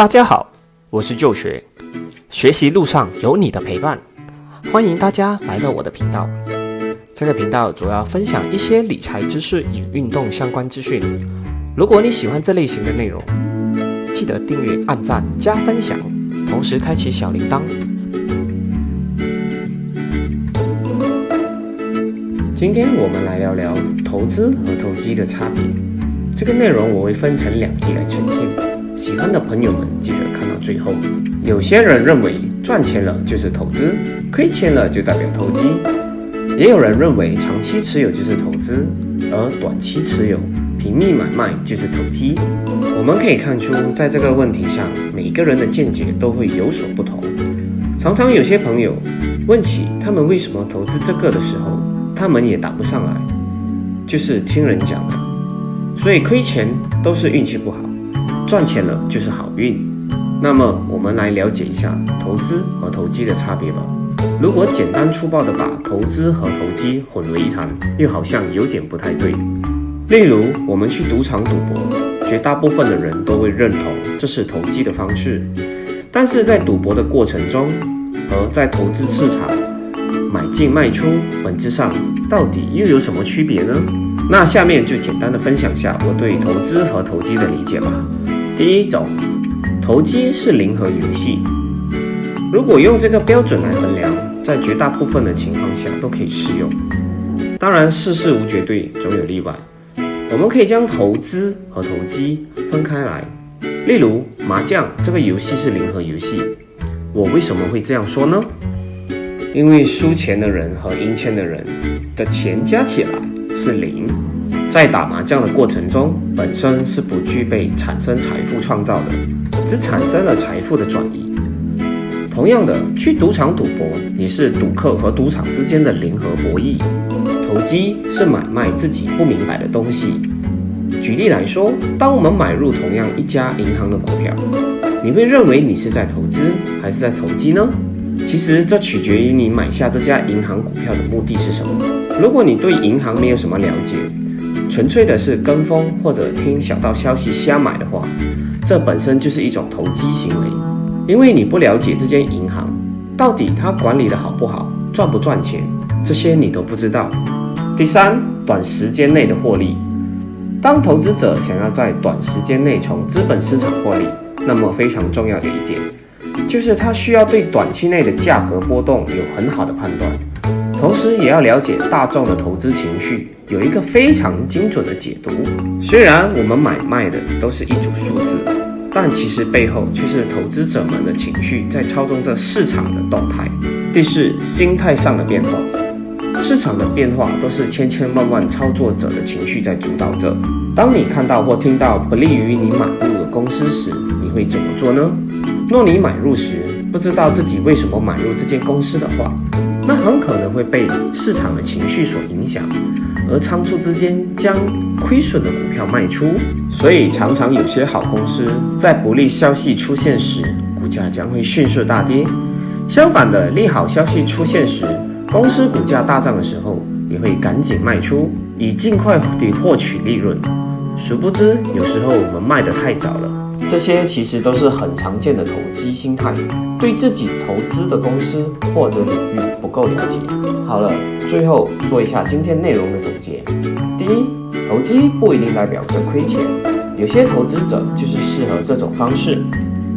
大家好，我是旧学，学习路上有你的陪伴，欢迎大家来到我的频道。这个频道主要分享一些理财知识与运动相关资讯。如果你喜欢这类型的内容，记得订阅、按赞、加分享，同时开启小铃铛。今天我们来聊聊投资和投机的差别。这个内容我会分成两集来呈现。喜欢的朋友们记得看到最后。有些人认为赚钱了就是投资，亏钱了就代表投机；也有人认为长期持有就是投资，而短期持有、平密买卖就是投机。我们可以看出，在这个问题上，每个人的见解都会有所不同。常常有些朋友问起他们为什么投资这个的时候，他们也答不上来，就是听人讲的。所以亏钱都是运气不好。赚钱了就是好运，那么我们来了解一下投资和投机的差别吧。如果简单粗暴的把投资和投机混为一谈，又好像有点不太对。例如，我们去赌场赌博，绝大部分的人都会认同这是投机的方式，但是在赌博的过程中和在投资市场买进卖出，本质上到底又有什么区别呢？那下面就简单的分享下我对投资和投机的理解吧。第一种，投机是零和游戏。如果用这个标准来衡量，在绝大部分的情况下都可以适用。当然，事事无绝对，总有例外。我们可以将投资和投机分开来。例如，麻将这个游戏是零和游戏。我为什么会这样说呢？因为输钱的人和赢钱的人的钱加起来是零。在打麻将的过程中，本身是不具备产生财富创造的，只产生了财富的转移。同样的，去赌场赌博也是赌客和赌场之间的零和博弈。投机是买卖自己不明白的东西。举例来说，当我们买入同样一家银行的股票，你会认为你是在投资还是在投机呢？其实这取决于你买下这家银行股票的目的是什么。如果你对银行没有什么了解，纯粹的是跟风或者听小道消息瞎买的话，这本身就是一种投机行为，因为你不了解这间银行到底它管理的好不好，赚不赚钱，这些你都不知道。第三，短时间内的获利，当投资者想要在短时间内从资本市场获利，那么非常重要的一点，就是他需要对短期内的价格波动有很好的判断。同时也要了解大众的投资情绪，有一个非常精准的解读。虽然我们买卖的都是一组数字，但其实背后却是投资者们的情绪在操纵着市场的动态。第四，心态上的变化，市场的变化都是千千万万操作者的情绪在主导着。当你看到或听到不利于你买入的公司时，你会怎么做呢？若你买入时不知道自己为什么买入这间公司的话，那很可能会被市场的情绪所影响，而仓促之间将亏损的股票卖出。所以，常常有些好公司在不利消息出现时，股价将会迅速大跌；相反的，利好消息出现时，公司股价大涨的时候，也会赶紧卖出，以尽快地获取利润。殊不知，有时候我们卖得太早了。这些其实都是很常见的投机心态，对自己投资的公司或者领域不够了解。好了，最后做一下今天内容的总结。第一，投机不一定代表着亏钱，有些投资者就是适合这种方式。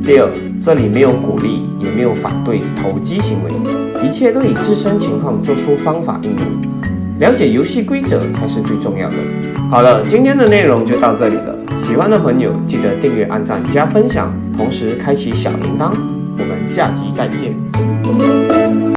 第二，这里没有鼓励，也没有反对投机行为，一切都以自身情况做出方法应用，了解游戏规则才是最重要的。好了，今天的内容就到这里了。喜欢的朋友记得订阅、按赞、加分享，同时开启小铃铛。我们下集再见。